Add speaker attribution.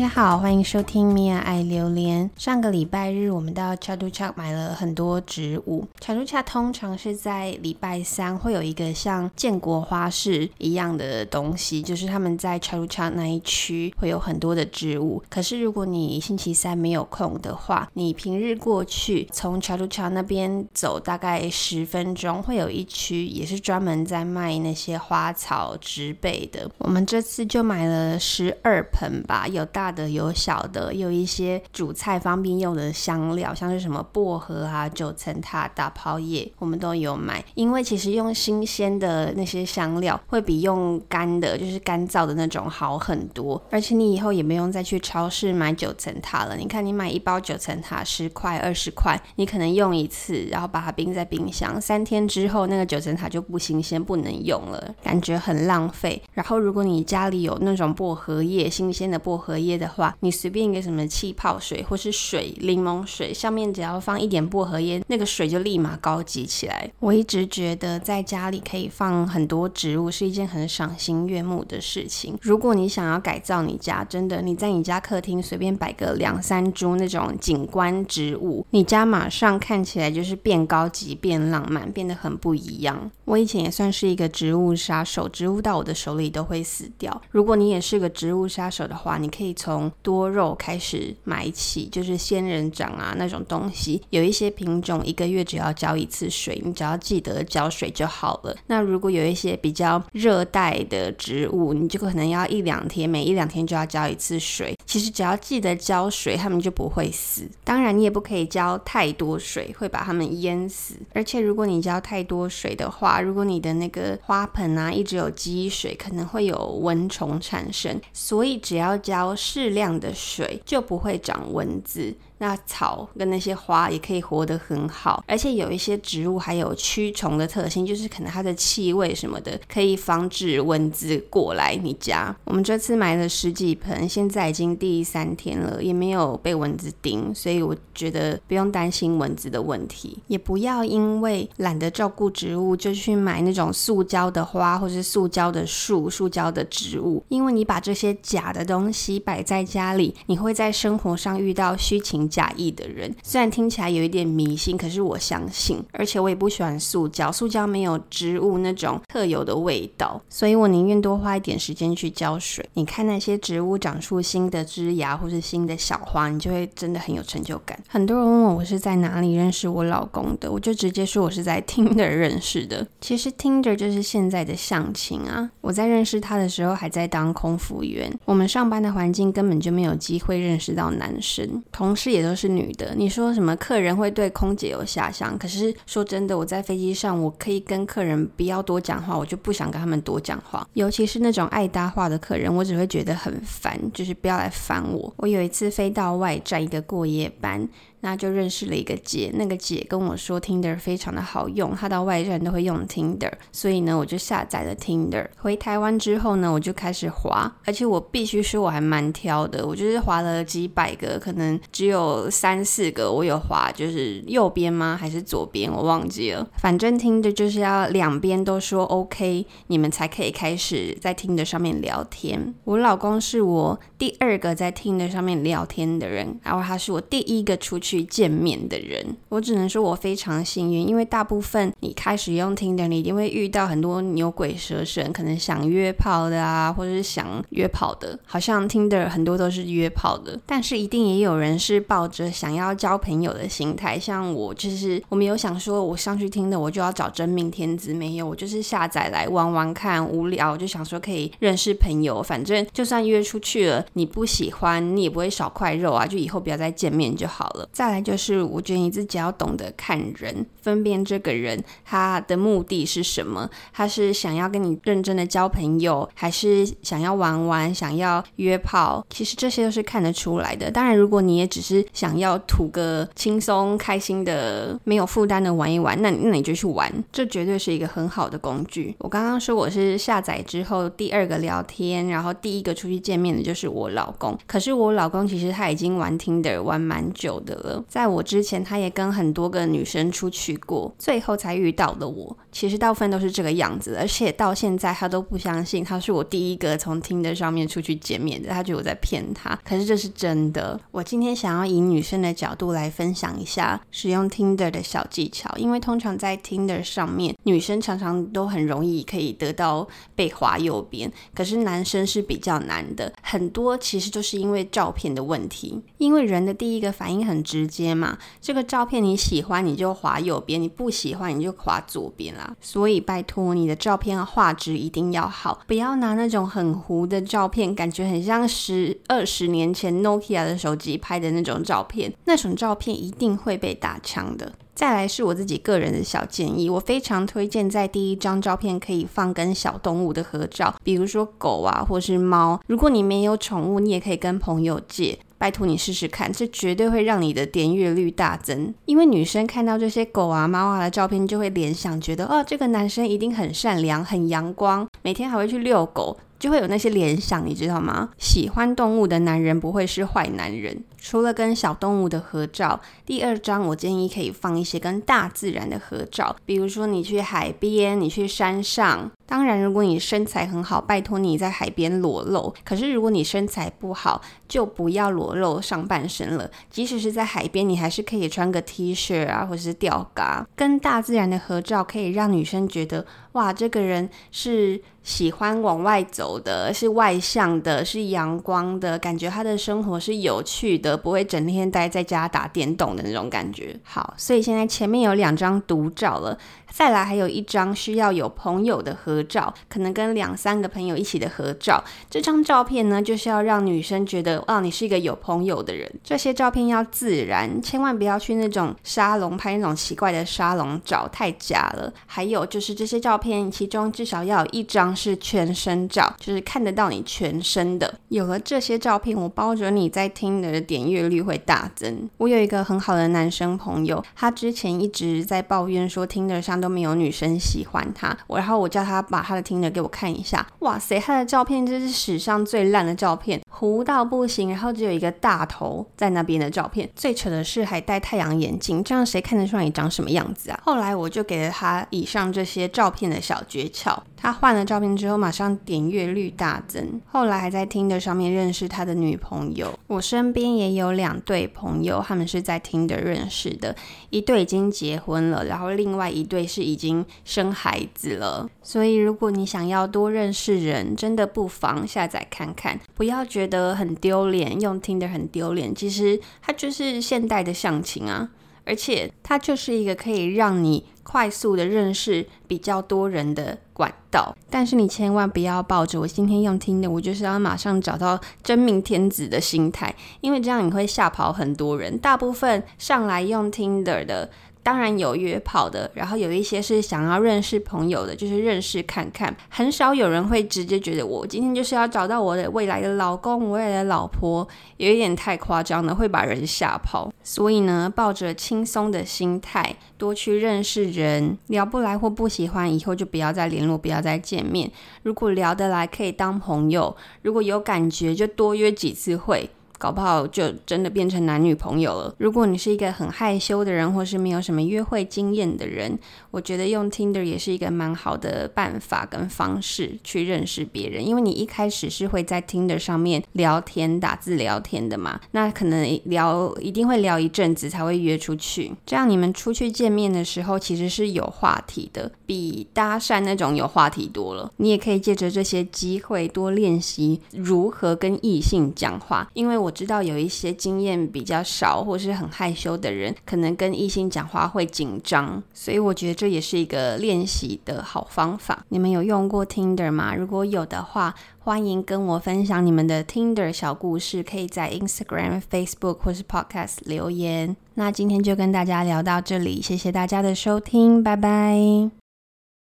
Speaker 1: 大家好，欢迎收听米娅爱榴莲。上个礼拜日，我们到 Chatuchak 买了很多植物。Chatuchak 通常是在礼拜三会有一个像建国花市一样的东西，就是他们在 Chatuchak 那一区会有很多的植物。可是如果你星期三没有空的话，你平日过去从 Chatuchak 那边走大概十分钟，会有一区也是专门在卖那些花草植被的。我们这次就买了十二盆吧，有大。的有小的，有一些煮菜方便用的香料，像是什么薄荷啊、九层塔、大泡叶，我们都有买。因为其实用新鲜的那些香料，会比用干的，就是干燥的那种好很多。而且你以后也不用再去超市买九层塔了。你看，你买一包九层塔十块、二十块，你可能用一次，然后把它冰在冰箱，三天之后那个九层塔就不新鲜，不能用了，感觉很浪费。然后如果你家里有那种薄荷叶，新鲜的薄荷叶。的话，你随便一个什么气泡水或是水，柠檬水，上面只要放一点薄荷叶，那个水就立马高级起来。我一直觉得在家里可以放很多植物是一件很赏心悦目的事情。如果你想要改造你家，真的你在你家客厅随便摆个两三株那种景观植物，你家马上看起来就是变高级、变浪漫，变得很不一样。我以前也算是一个植物杀手，植物到我的手里都会死掉。如果你也是个植物杀手的话，你可以从多肉开始买起，就是仙人掌啊那种东西，有一些品种一个月只要浇一次水，你只要记得浇水就好了。那如果有一些比较热带的植物，你就可能要一两天，每一两天就要浇一次水。其实只要记得浇水，它们就不会死。当然，你也不可以浇太多水，会把它们淹死。而且，如果你浇太多水的话，如果你的那个花盆啊一直有积水，可能会有蚊虫产生。所以，只要浇适量的水，就不会长蚊子。那草跟那些花也可以活得很好，而且有一些植物还有驱虫的特性，就是可能它的气味什么的可以防止蚊子过来你家。我们这次买了十几盆，现在已经第三天了，也没有被蚊子叮，所以我觉得不用担心蚊子的问题，也不要因为懒得照顾植物就去买那种塑胶的花或是塑胶的树、塑胶的植物，因为你把这些假的东西摆在家里，你会在生活上遇到虚情假意的人，虽然听起来有一点迷信，可是我相信，而且我也不喜欢塑胶，塑胶没有植物那种特有的味道，所以我宁愿多花一点时间去浇水。你看那些植物长出新的枝芽或是新的小花，你就会真的很有成就感。很多人问我我是在哪里认识我老公的，我就直接说我是在 Tinder 认识的。其实 Tinder 就是现在的相亲啊。我在认识他的时候还在当空服员，我们上班的环境根本就没有机会认识到男生，同事也。也都是女的，你说什么客人会对空姐有遐想？可是说真的，我在飞机上，我可以跟客人不要多讲话，我就不想跟他们多讲话。尤其是那种爱搭话的客人，我只会觉得很烦，就是不要来烦我。我有一次飞到外站一个过夜班。那就认识了一个姐，那个姐跟我说 Tinder 非常的好用，她到外站都会用 Tinder，所以呢，我就下载了 Tinder。回台湾之后呢，我就开始滑，而且我必须说我还蛮挑的，我就是滑了几百个，可能只有三四个我有滑，就是右边吗？还是左边？我忘记了。反正 Tinder 就是要两边都说 OK，你们才可以开始在 Tinder 上面聊天。我老公是我第二个在 Tinder 上面聊天的人，然后他是我第一个出去。去见面的人，我只能说我非常幸运，因为大部分你开始用 Tinder，你一定会遇到很多牛鬼蛇神，可能想约炮的啊，或者是想约炮的，好像 Tinder 很多都是约炮的，但是一定也有人是抱着想要交朋友的心态，像我就是我没有想说我上去听的我就要找真命天子，没有，我就是下载来玩玩看，无聊我就想说可以认识朋友，反正就算约出去了，你不喜欢你也不会少块肉啊，就以后不要再见面就好了。再来就是，我觉得你自己要懂得看人，分辨这个人他的目的是什么。他是想要跟你认真的交朋友，还是想要玩玩、想要约炮？其实这些都是看得出来的。当然，如果你也只是想要图个轻松、开心的、没有负担的玩一玩，那那你就去玩，这绝对是一个很好的工具。我刚刚说我是下载之后第二个聊天，然后第一个出去见面的就是我老公。可是我老公其实他已经玩 Tinder 玩蛮久的了。在我之前，他也跟很多个女生出去过，最后才遇到的我。其实大部分都是这个样子，而且到现在他都不相信他是我第一个从 Tinder 上面出去见面的，他觉得我在骗他。可是这是真的。我今天想要以女生的角度来分享一下使用 Tinder 的小技巧，因为通常在 Tinder 上面，女生常常都很容易可以得到被划右边，可是男生是比较难的。很多其实就是因为照片的问题，因为人的第一个反应很直直接嘛，这个照片你喜欢你就划右边，你不喜欢你就划左边啦。所以拜托你的照片画质一定要好，不要拿那种很糊的照片，感觉很像十二十年前 Nokia 的手机拍的那种照片，那种照片一定会被打枪的。再来是我自己个人的小建议，我非常推荐在第一张照片可以放跟小动物的合照，比如说狗啊，或是猫。如果你没有宠物，你也可以跟朋友借。拜托你试试看，这绝对会让你的点阅率大增。因为女生看到这些狗啊、猫啊的照片，就会联想，觉得哦，这个男生一定很善良、很阳光，每天还会去遛狗。就会有那些联想，你知道吗？喜欢动物的男人不会是坏男人。除了跟小动物的合照，第二张我建议可以放一些跟大自然的合照，比如说你去海边，你去山上。当然，如果你身材很好，拜托你在海边裸露。可是如果你身材不好，就不要裸露上半身了。即使是在海边，你还是可以穿个 T 恤啊，或者是吊嘎。跟大自然的合照可以让女生觉得，哇，这个人是喜欢往外走的，是外向的，是阳光的，感觉他的生活是有趣的，不会整天待在家打电动的那种感觉。好，所以现在前面有两张独照了。再来还有一张需要有朋友的合照，可能跟两三个朋友一起的合照。这张照片呢，就是要让女生觉得，哦，你是一个有朋友的人。这些照片要自然，千万不要去那种沙龙拍那种奇怪的沙龙照，太假了。还有就是这些照片，其中至少要有一张是全身照，就是看得到你全身的。有了这些照片，我保准你在听的点阅率会大增。我有一个很好的男生朋友，他之前一直在抱怨说听得上。都没有女生喜欢他，我然后我叫他把他的听着给我看一下，哇塞，他的照片真是史上最烂的照片，糊到不行，然后只有一个大头在那边的照片，最扯的是还戴太阳眼镜，这样谁看得出来你长什么样子啊？后来我就给了他以上这些照片的小诀窍，他换了照片之后马上点阅率大增，后来还在 Tinder 上面认识他的女朋友。我身边也有两对朋友，他们是在 Tinder 认识的，一对已经结婚了，然后另外一对。是已经生孩子了，所以如果你想要多认识人，真的不妨下载看看，不要觉得很丢脸，用 Tinder 很丢脸。其实它就是现代的相亲啊，而且它就是一个可以让你快速的认识比较多人的管道。但是你千万不要抱着我今天用听的我就是要马上找到真命天子的心态，因为这样你会吓跑很多人。大部分上来用 Tinder 的。当然有约炮的，然后有一些是想要认识朋友的，就是认识看看。很少有人会直接觉得我今天就是要找到我的未来的老公、未来的老婆，有一点太夸张了，会把人吓跑。所以呢，抱着轻松的心态，多去认识人，聊不来或不喜欢，以后就不要再联络，不要再见面。如果聊得来，可以当朋友；如果有感觉，就多约几次会。搞不好就真的变成男女朋友了。如果你是一个很害羞的人，或是没有什么约会经验的人，我觉得用 Tinder 也是一个蛮好的办法跟方式去认识别人。因为你一开始是会在 Tinder 上面聊天、打字聊天的嘛，那可能聊一定会聊一阵子才会约出去。这样你们出去见面的时候，其实是有话题的，比搭讪那种有话题多了。你也可以借着这些机会多练习如何跟异性讲话，因为我。我知道有一些经验比较少或是很害羞的人，可能跟异性讲话会紧张，所以我觉得这也是一个练习的好方法。你们有用过 Tinder 吗？如果有的话，欢迎跟我分享你们的 Tinder 小故事，可以在 Instagram、Facebook 或是 Podcast 留言。那今天就跟大家聊到这里，谢谢大家的收听，拜拜。